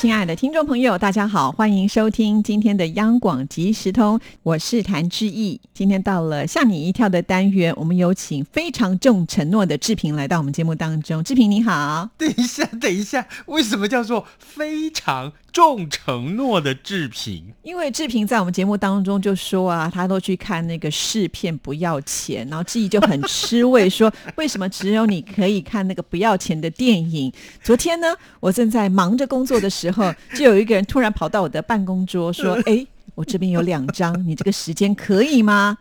亲爱的听众朋友，大家好，欢迎收听今天的央广即时通，我是谭志毅。今天到了吓你一跳的单元，我们有请非常重承诺的志平来到我们节目当中。志平你好，等一下，等一下，为什么叫做非常重承诺的志平？因为志平在我们节目当中就说啊，他都去看那个试片不要钱，然后志毅就很吃味，说 为什么只有你可以看那个不要钱的电影？昨天呢，我正在忙着工作的时候，就有一个人突然跑到我的办公桌说：“ 哎，我这边有两张，你这个时间可以吗？”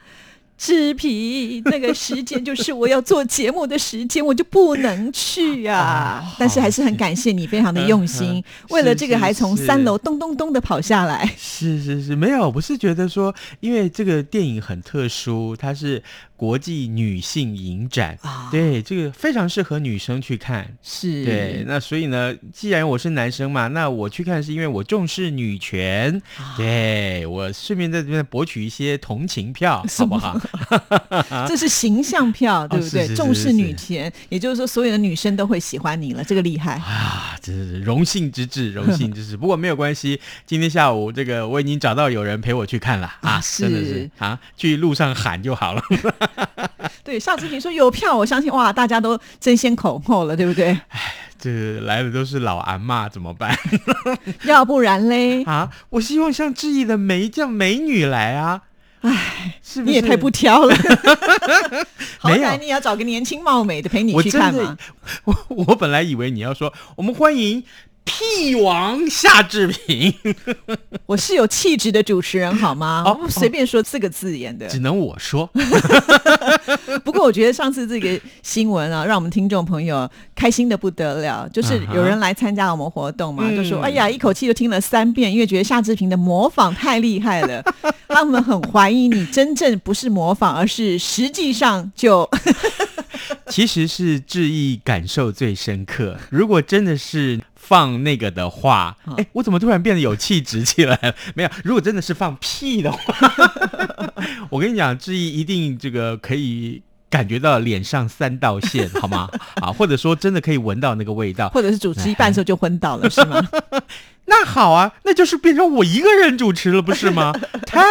志平，那个时间就是我要做节目的时间，我就不能去啊。但是还是很感谢你，非常的用心，为了这个还从三楼咚咚咚的跑下来。是是是，没有，我是觉得说，因为这个电影很特殊，它是国际女性影展，对这个非常适合女生去看。是对，那所以呢，既然我是男生嘛，那我去看是因为我重视女权，对我顺便在这边博取一些同情票，好不好？这是形象票，对不对？是是是重视女权，也就是说，所有的女生都会喜欢你了，这个厉害。啊，这是荣幸之至，荣幸之至。不过没有关系，今天下午这个我已经找到有人陪我去看了啊，真的是啊，去路上喊就好了。对，夏志平说有票，我相信哇，大家都争先恐后了，对不对？这来的都是老阿妈，怎么办 要不然嘞，啊？我希望像志毅的美这样美女来啊！哎，是不是？你也太不挑了。好歹你也要找个年轻貌美的陪你去看嘛。，我我本来以为你要说我们欢迎屁王夏志平，我是有气质的主持人，好吗？哦我不随便说四个字眼的。只能我说。不过我觉得上次这个新闻啊，让我们听众朋友开心的不得了。就是有人来参加我们活动嘛，嗯就说：“哎呀，一口气就听了三遍，因为觉得夏志平的模仿太厉害了。”让我们很怀疑你真正不是模仿，而是实际上就 其实是志毅感受最深刻。如果真的是放那个的话，哎，我怎么突然变得有气质起来了？没有，如果真的是放屁的话，我跟你讲，志毅一定这个可以。感觉到脸上三道线，好吗？啊，或者说真的可以闻到那个味道，或者是主持一半的时候就昏倒了，是吗？那好啊，那就是变成我一个人主持了，不是吗？太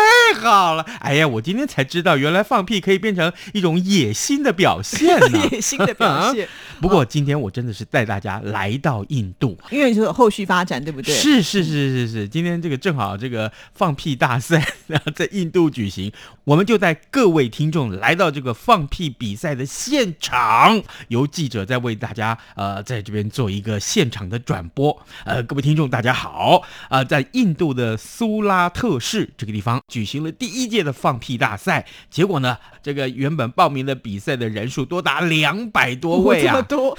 好了！哎呀，我今天才知道，原来放屁可以变成一种野心的表现呢。野心的表现，不过今天我真的是带大家来到印度。因为就是后续发展，对不对？是是是是是，今天这个正好这个放屁大赛在印度举行，我们就带各位听众来到这个放屁比赛的现场，由记者在为大家呃在这边做一个现场的转播。呃，各位听众大家好，呃，在印度的苏拉特市这个地方举行了第一届的放屁大赛，结果呢，这个原本报名的比赛的人数多达两百多位啊，这么多，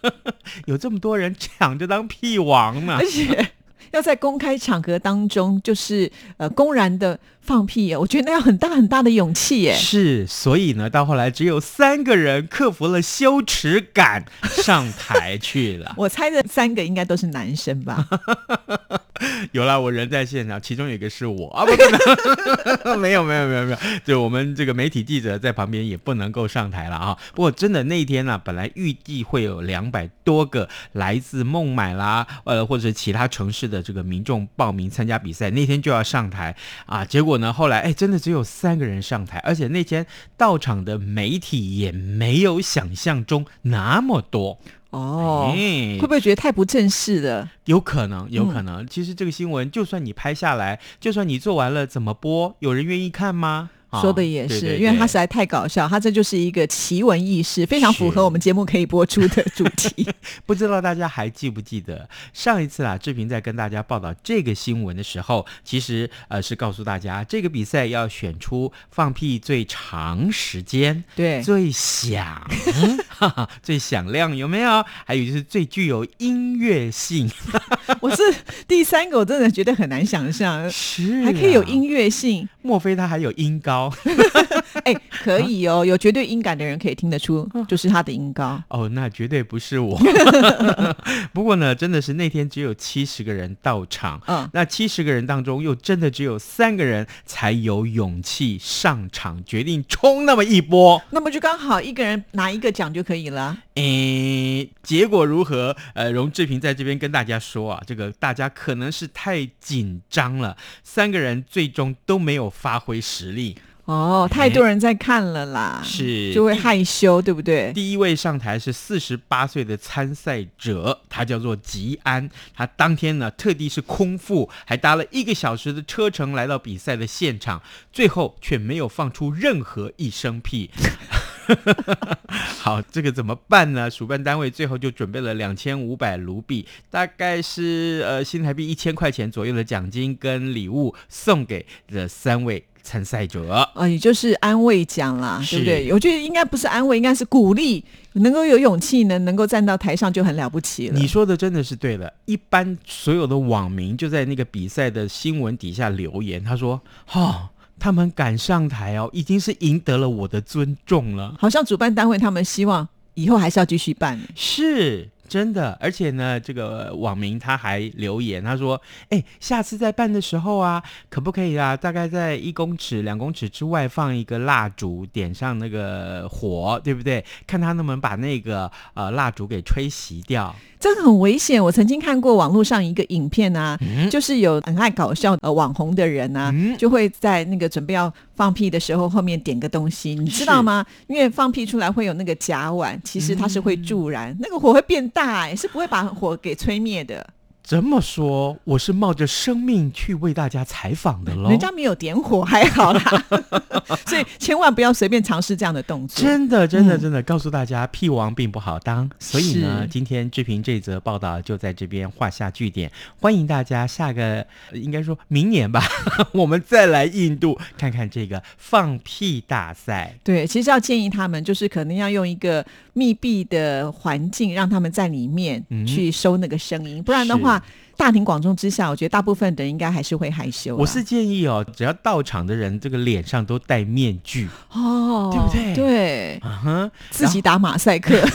有这么多人抢着当屁王呢而。且要在公开场合当中，就是呃公然的放屁，我觉得那要很大很大的勇气耶。是，所以呢，到后来只有三个人克服了羞耻感，上台去了。我猜这三个应该都是男生吧？有啦，我人在现场，其中有一个是我啊，不不不，没有没有没有没有，就我们这个媒体记者在旁边也不能够上台了啊。不过真的那一天呢、本来预计会有两百多个来自孟买啦，呃，或者是其他城市的这个民众报名参加比赛，那天就要上台啊。结果呢，后来哎，真的只有三个人上台，而且那天到场的媒体也没有想象中那么多。哦，哎会不会觉得太不正式了？有可能，有可能。其实这个新闻，就算你拍下来，就算你做完了，怎么播？有人愿意看吗？啊说的也是，对对因为他实在太搞笑，他这就是一个奇闻异事，非常符合我们节目可以播出的主题。不知道大家还记不记得上一次啊，志平在跟大家报道这个新闻的时候，其实呃是告诉大家，这个比赛要选出放屁最长时间、对，最响、哈哈最响亮，有没有？还有就是最具有音乐性，我是第三个，我真的觉得很难想象，是、啊还可以有，音乐性。莫非他还有音高？哎，可以哦，有绝对音感的人可以听得出，就是他的音高。哦，那绝对不是我。不过呢，真的是那天只有七十个人到场，嗯，那七十个人当中，又真的只有三个人才有勇气上场，决定冲那么一波。那么就刚好一个人拿一个奖就可以了。诶，结果如何？呃，荣志平在这边跟大家说啊，这个大家可能是太紧张了，三个人最终都没有发挥实力。哦，太多人在看了啦，是就会害羞，对不对？第一位上台是四十八岁的参赛者，他叫做吉安。他当天呢，特地是空腹，还搭了一个小时的车程来到比赛的现场，最后却没有放出任何一声屁。好，这个怎么办呢？主办单位最后就准备了两千五百卢币，大概是呃新台币一千块钱左右的奖金跟礼物，送给这三位。参赛者，啊，也就是安慰奖啦，对不对？我觉得应该不是安慰，应该是鼓励，能够有勇气呢，能够站到台上就很了不起了。你说的真的是对的。一般所有的网民就在那个比赛的新闻底下留言，他说：“哈、他们敢上台哦，已经是赢得了我的尊重了。好像主办单位他们希望以后还是要继续办。”是真的，而且呢，这个网民他还留言，他说：“哎，下次在办的时候啊，可不可以啊？大概在一公尺、两公尺之外放一个蜡烛，点上那个火，对不对？看他能不能把那个呃蜡烛给吹熄掉。”这个很危险。我曾经看过网络上一个影片啊，嗯就是有很爱搞笑呃网红的人啊，嗯就会在那个准备要放屁的时候后面点个东西，你知道吗？因为放屁出来会有那个甲烷，其实它是会助燃，那个火会变大、哎，是不会把火给吹灭的。这么说，我是冒着生命去为大家采访的喽。人家没有点火还好啦，所以千万不要随便尝试这样的动作。真的，真的，嗯真的，告诉大家，屁王并不好当。所以呢，今天志平这则报道就在这边画下句点。欢迎大家下个，呃应该说明年吧，我们再来印度看看这个放屁大赛。对，其实要建议他们，就是可能要用一个密闭的环境，让他们在里面嗯去收那个声音，不然的话，大庭广众之下，我觉得大部分的人应该还是会害羞。我是建议哦，只要到场的人，这个脸上都戴面具。哦，对不对对，自己打马赛克。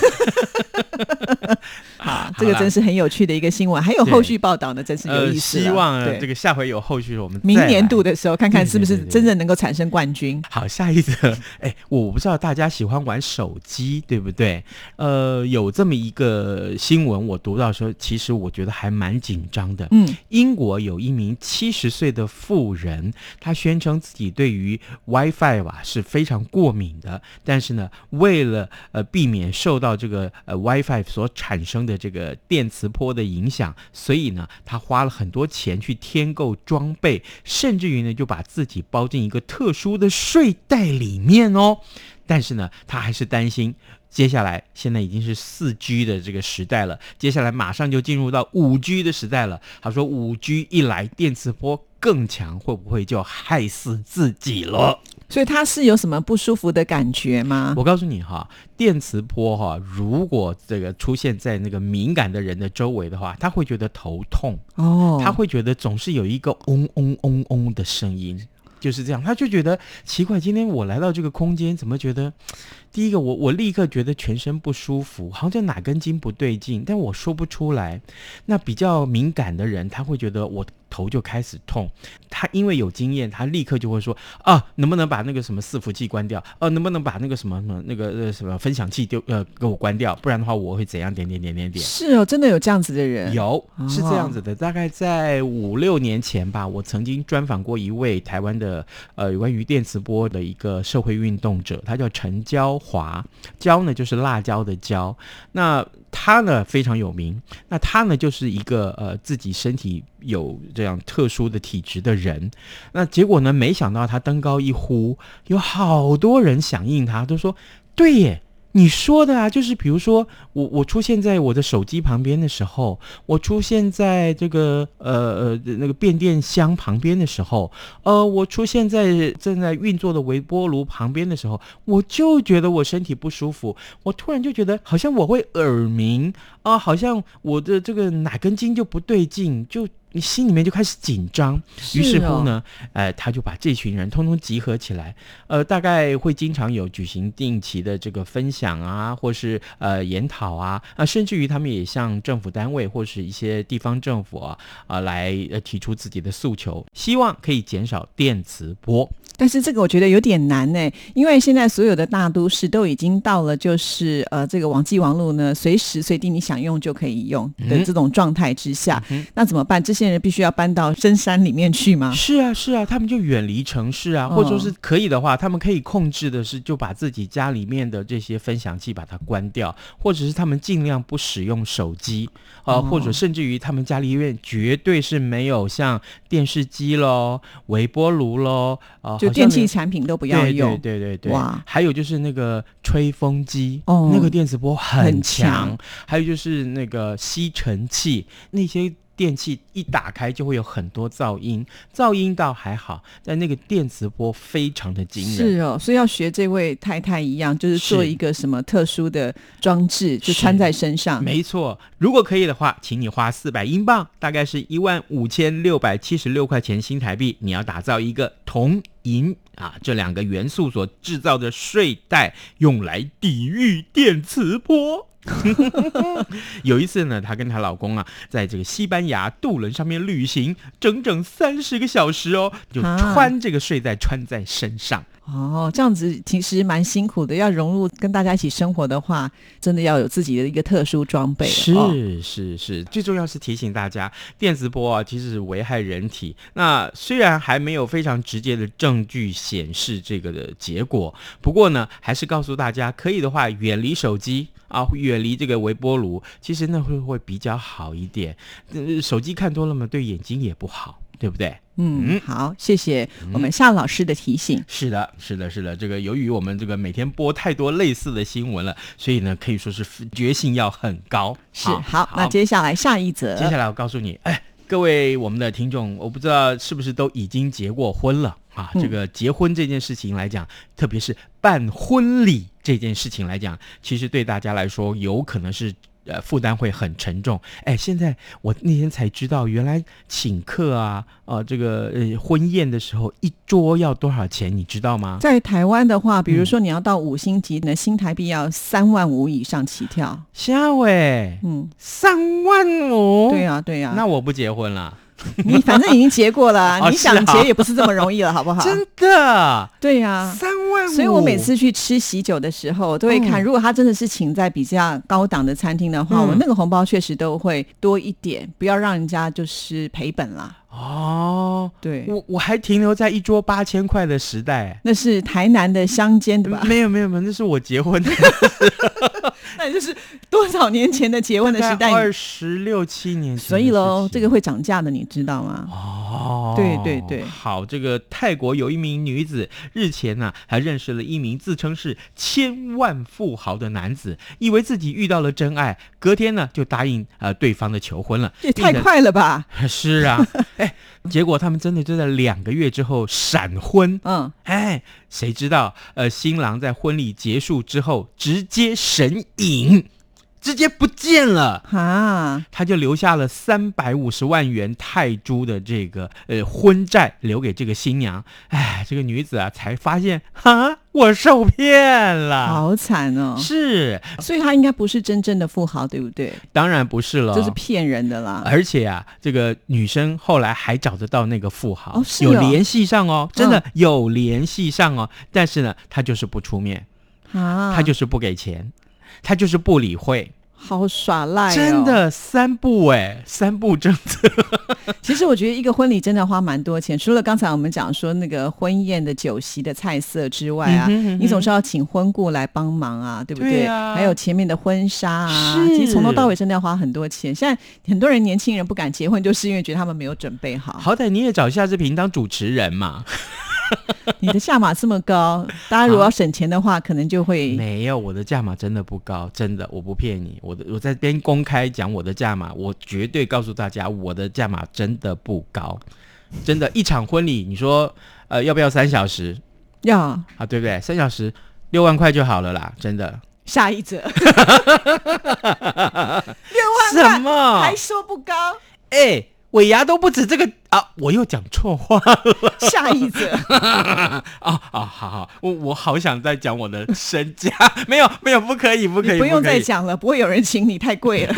好，这个真是很有趣的一个新闻，还有后续报道呢，真是有呃，意思了。希望这个下回有后续，我们明年度的时候，看看是不是真正能够产生冠军。好，下一则，哎，我不知道大家喜欢玩手机，对不对？呃，有这么一个新闻，我读到说，其实我觉得还蛮紧张的。嗯，英国有一名七十岁的妇人，她宣称自己对于 WiFi 吧是非常过敏的，但是呢，为了呃避免受到这个呃 WiFi 所产生的这个电磁波的影响，所以呢，他花了很多钱去添购装备，甚至于呢就把自己包进一个特殊的睡袋里面哦。但是呢，他还是担心。接下来，现在已经是四 G 的这个时代了，接下来马上就进入到五 G 的时代了。他说，五 G 一来，电磁波更强，会不会就害死自己了？所以他是有什么不舒服的感觉吗？我告诉你哈，电磁波哈，如果这个出现在那个敏感的人的周围的话，他会觉得头痛，哦，他会觉得总是有一个嗡嗡嗡嗡的声音。就是这样，他就觉得奇怪，今天我来到这个空间，怎么觉得？第一个，我我立刻觉得全身不舒服，好像哪根筋不对劲，但我说不出来。那比较敏感的人，他会觉得我头就开始痛。他因为有经验，他立刻就会说啊，能不能把那个什么伺服器关掉？呃，能不能把那个什么什么那个呃什么分享器丢呃给我关掉？不然的话，我会怎样？点点点点点。是哦，真的有这样子的人。有是这哦样子的，大概在五六年前吧，我曾经专访过一位台湾的呃有关于电磁波的一个社会运动者，他叫陈娇华，娇呢就是辣椒的娇，那他呢非常有名，那他呢就是一个呃自己身体有这样特殊的体质的人，那结果呢没想到他登高一呼，有好多人响应他，都说对耶。你说的啊，就是比如说我我出现在我的手机旁边的时候，我出现在这个呃呃那个变电箱旁边的时候，呃，我出现在正在运作的微波炉旁边的时候，我就觉得我身体不舒服，我突然就觉得好像我会耳鸣啊、好像我的这个哪根筋就不对劲，就你心里面就开始紧张，于是乎呢，呃，他就把这群人通通集合起来，呃，大概会经常有举行定期的这个分享啊，或是呃研讨啊，啊、甚至于他们也向政府单位或是一些地方政府啊啊、来呃提出自己的诉求，希望可以减少电磁波。但是这个我觉得有点难呢，因为现在所有的大都市都已经到了就是呃这个网际网络呢，随时随地你想用就可以用的嗯。这种状态之下，嗯那怎么办？这些人必须要搬到深山里面去吗？是啊，是啊，他们就远离城市啊，哦。或者说是可以的话，他们可以控制的是，就把自己家里面的这些分享器把它关掉，或者是他们尽量不使用手机，呃，哦。或者甚至于他们家里面绝对是没有像电视机喽、微波炉喽，呃，就电器产品都不要对用。对对对对，哇。还有就是那个吹风机，哦。那个电磁波很很，强。还有就是那个吸尘器，那些电器一打开就会有很多噪音，噪音倒还好，但那个电磁波非常的惊人。是哦，所以要学这位太太一样，就是做一个什么特殊的装置，就穿在身上。没错，如果可以的话，请你花四百英镑，大概是一万五千六百七十六块钱新台币，你要打造一个铜银啊这两个元素所制造的睡袋，用来抵御电磁波。有一次呢，她跟她老公啊，在这个西班牙渡轮上面旅行，整整三十个小时哦，就啊穿这个睡袋穿在身上。哦，这样子其实蛮辛苦的。要融入跟大家一起生活的话，真的要有自己的一个特殊装备。是哦是是，最重要是提醒大家，电磁波啊其实是危害人体。那虽然还没有非常直接的证据显示这个的结果，不过呢，还是告诉大家，可以的话远离手机。啊，远离这个微波炉，其实那会会比较好一点。呃，手机看多了嘛，对眼睛也不好，对不对？嗯，好，谢谢我们夏老师的提醒。是的，是的，是的。这个由于我们这个每天播太多类似的新闻了，所以呢，可以说是决心要很高。是好，那接下来下一则，接下来我告诉你，哎，各位我们的听众，我不知道是不是都已经结过婚了啊？嗯这个结婚这件事情来讲，特别是办婚礼这件事情来讲，其实对大家来说有可能是。呃，负担会很沉重。哎，现在我那天才知道，原来请客啊，呃，这个呃婚宴的时候，一桌要多少钱，你知道吗？在台湾的话，比如嗯说你要到五星级那，新台币要三万五以上起跳。夏伟，嗯，三万五。对啊，对啊。那我不结婚了，你反正已经结过了，哦你想结也不是这么容易了，好不好？真的对呀、三万五。所以我每次去吃喜酒的时候，都会看，嗯如果他真的是请在比较高档的餐厅的话，嗯我那个红包确实都会多一点，不要让人家就是赔本啦。哦，对，我我还停留在一桌八千块的时代。那是台南的乡间，对吧？没有没有没有，那是我结婚的那就是多少年前的结婚的时代。二十六七年前。所以喽，这个会涨价的，你知道吗？哦，对对对好，这个泰国有一名女子日前呢、还认识了一名自称是千万富豪的男子，以为自己遇到了真爱，隔天呢就答应呃对方的求婚了。也太快了吧？是啊，哎，结果他们真的就在两个月之后闪婚。嗯，哎，谁知道？呃，新郎在婚礼结束之后直接神隐，直接不见了。啊，他就留下了三百五十万元泰铢的这个呃婚债，留给这个新娘。哎，这个女子啊，才发现啊，我受骗了。好惨哦。是，所以他应该不是真正的富豪，对不对？当然不是了，这是骗人的啦。而且啊，这个女生后来还找得到那个富豪，哦是哦有联系上哦，真的嗯有联系上哦。但是呢，他就是不出面，啊，他就是不给钱，他就是不理会，好耍赖、哦，真。的三步哎，三步政策。其实我觉得一个婚礼真的花蛮多钱，除了刚才我们讲说那个婚宴的酒席的菜色之外啊，嗯哼嗯哼你总是要请婚顾来帮忙啊，对不对？还有前面的婚纱啊，其实从头到尾真的要花很多钱。现在很多人年轻人不敢结婚，就是因为觉得他们没有准备好。好歹你也找夏志平当主持人嘛。你的价码这么高，大家如果要省钱的话，可能就会没有，我的价码真的不高，真的，我不骗你。我的我在这边公开讲我的价码，我绝对告诉大家，我的价码真的不高，真的，一场婚礼，你说呃要不要三小时要啊？对不对？三小时六万块就好了啦，真的。下一折，什么还？说不高。哎、尾牙都不止这个啊！我又讲错话了 下一则，啊 啊！好好，我我好想再讲我的身家，没有没有，不可以不可以，不用再讲了，不会有人请你，太贵了。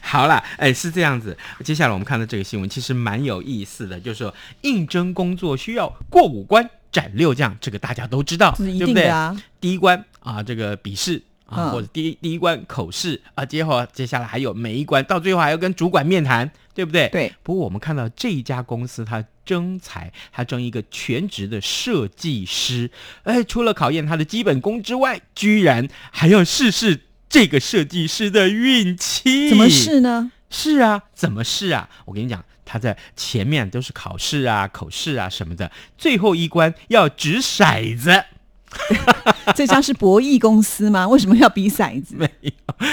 好啦，哎，是这样子。接下来我们看到这个新闻，其实蛮有意思的，就是说应征工作需要过五关斩六将，这个大家都知道，是一对不对？啊。第一关啊，这个笔试或者第一第一关口试啊，接后接下来还有每一关，到最后还要跟主管面谈，对不对？。对，不过我们看到这一家公司，它征才，它征一个全职的设计师，哎，除了考验他的基本功之外，居然还要试试这个设计师的运气。怎么试呢？是啊，怎么试啊？我跟你讲，他在前面都是考试啊、口试啊什么的，最后一关要掷骰子。这家是博弈公司吗？为什么要比骰子？没有，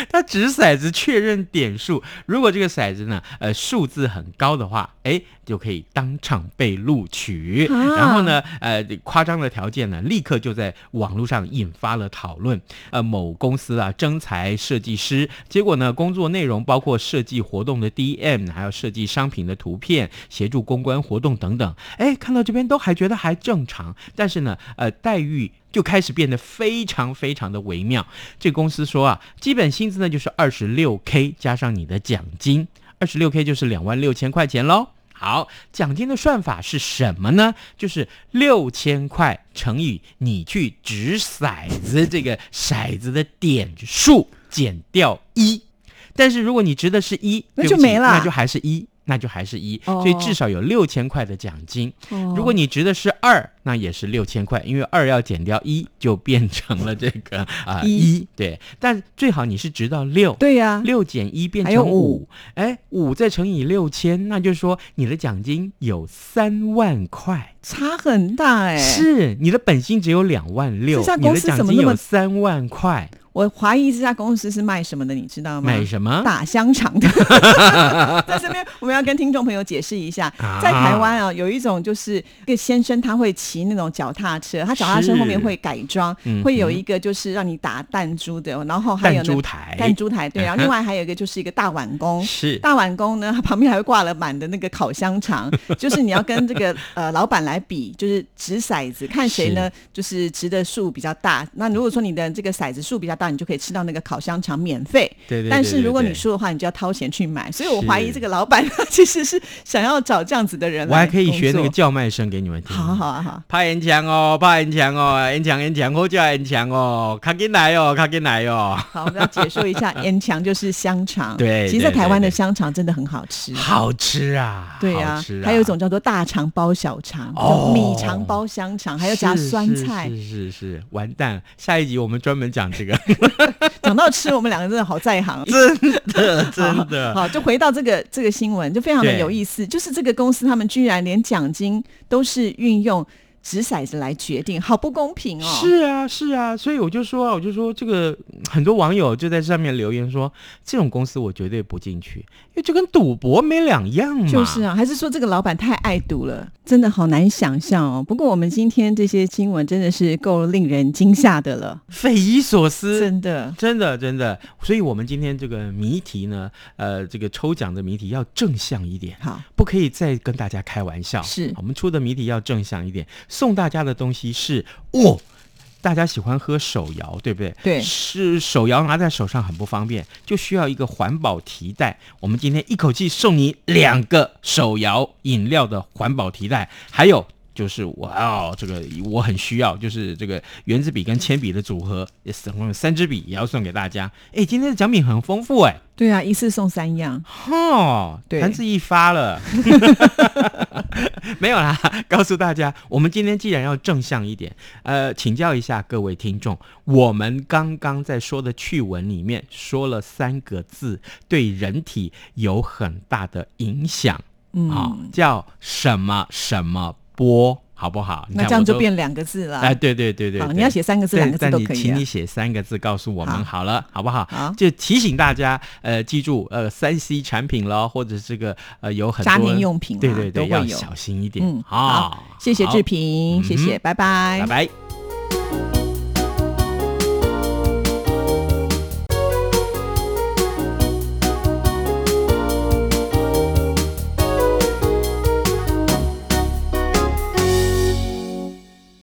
他掷骰子确认点数。如果这个骰子呢，呃，数字很高的话，哎，就可以当场被录取。啊然后呢，呃，夸张的条件呢，立刻就在网络上引发了讨论。呃，某公司啊，征才设计师，结果呢，工作内容包括设计活动的 DM，还有设计商品的图片，协助公关活动等等。哎，看到这边都还觉得还正常，但是呢，呃，待遇。就开始变得非常非常的微妙。这个公司说啊，基本薪资呢就是二十六 k 加上你的奖金，二十六 k 就是两万六千块钱喽。好，奖金的算法是什么呢？就是六千块乘以你去掷骰子这个骰子的点数减掉一。但是如果你值的是一，那就没了那就还是一，那就还是一，哦。所以至少有六千块的奖金。哦。如果你值的是二，那也是六千块，因为二要减掉一，就变成了这个啊一。一、对，但最好你是值到六。对呀、六减一变成五五，哎，五再乘以六千，那就是说你的奖金有三万块，差很大哎、是你的本薪只有两万六你的奖金怎么有三万块，我怀疑这家公司是卖什么的，你知道吗？买什么？打香肠的，在这边我们要跟听众朋友解释一下，啊在台湾啊，有一种就是一个先生他会骑那种脚踏车，他脚踏车后面会改装嗯，会有一个就是让你打弹珠的，然后还有弹那珠台，弹珠台，对，然后另外还有一个就是一个大碗公。是大碗公呢，它旁边还会挂了满的那个烤香肠，就是你要跟这个呃老板来比，就是掷骰子，看谁呢就是掷的数比较大。那如果说你的这个骰子数比较大，你就可以吃到那个烤香肠免费。对对对但是如果你输的话，你就要掏钱去买。所以我是怀疑这个老板他其实是想要找这样子的人我还可以学那个叫卖声给你们听。好啊好啊好啊，拍烟枪哦，拍烟枪哦，烟枪烟枪，好叫烟枪哦，卡进来哦，卡进来哦，好，我们要解说一下，烟肠就是香肠。对其实，在台湾的香肠真的很好吃。好吃啊，对啊还有一种叫做大肠包小肠，哦米肠包香肠，还要加酸菜。是是是是，完蛋！下一集我们专门讲这个，讲到吃，我们两个真的好在行。真的真的。好，就回到这个这个新闻，就非常的有意思。就是这个公司，他们居然连奖金都是运用掷骰子来决定，好不公平哦。是啊，是啊，所以我就说啊，我就说这个很多网友就在上面留言说，这种公司我绝对不进去，就跟赌博没两样嘛。就是啊，还是说这个老板太爱赌了，真的好难想象哦。不过我们今天这些新闻真的是够令人惊吓的了，匪夷所思，真的。真的真的，所以我们今天这个谜题呢，呃，这个抽奖的谜题要正向一点。好，不可以再跟大家开玩笑，是我们出的谜题要正向一点。送大家的东西是哦，大家喜欢喝手摇，对不对？对是手摇拿在手上很不方便，就需要一个环保提袋。我们今天一口气送你两个手摇饮料的环保提袋，还有。就是哇哦，这个我很需要，就是这个圆珠笔跟铅笔的组合，也总共有三支笔，也要送给大家。哎，今天的奖品很丰富哎，对啊，一次送三样。哦，对盘子一发了，没有啦。告诉大家，我们今天既然要正向一点，呃，请教一下各位听众，我们刚刚在说的趣闻里面说了三个字，对人体有很大的影响，嗯，啊、叫什么什么波，好不好？那这样就变两个字了。哎，对对对对你要写三个字、两个字都可以啊请你。写三个字告诉我们好好了，好不好？好就提醒大家，呃，记住，呃，三 C 产品咯，或者这个呃有很多家庭用品啊对对对，要小心一点。嗯，啊好，谢谢志平，谢谢，嗯拜拜拜拜。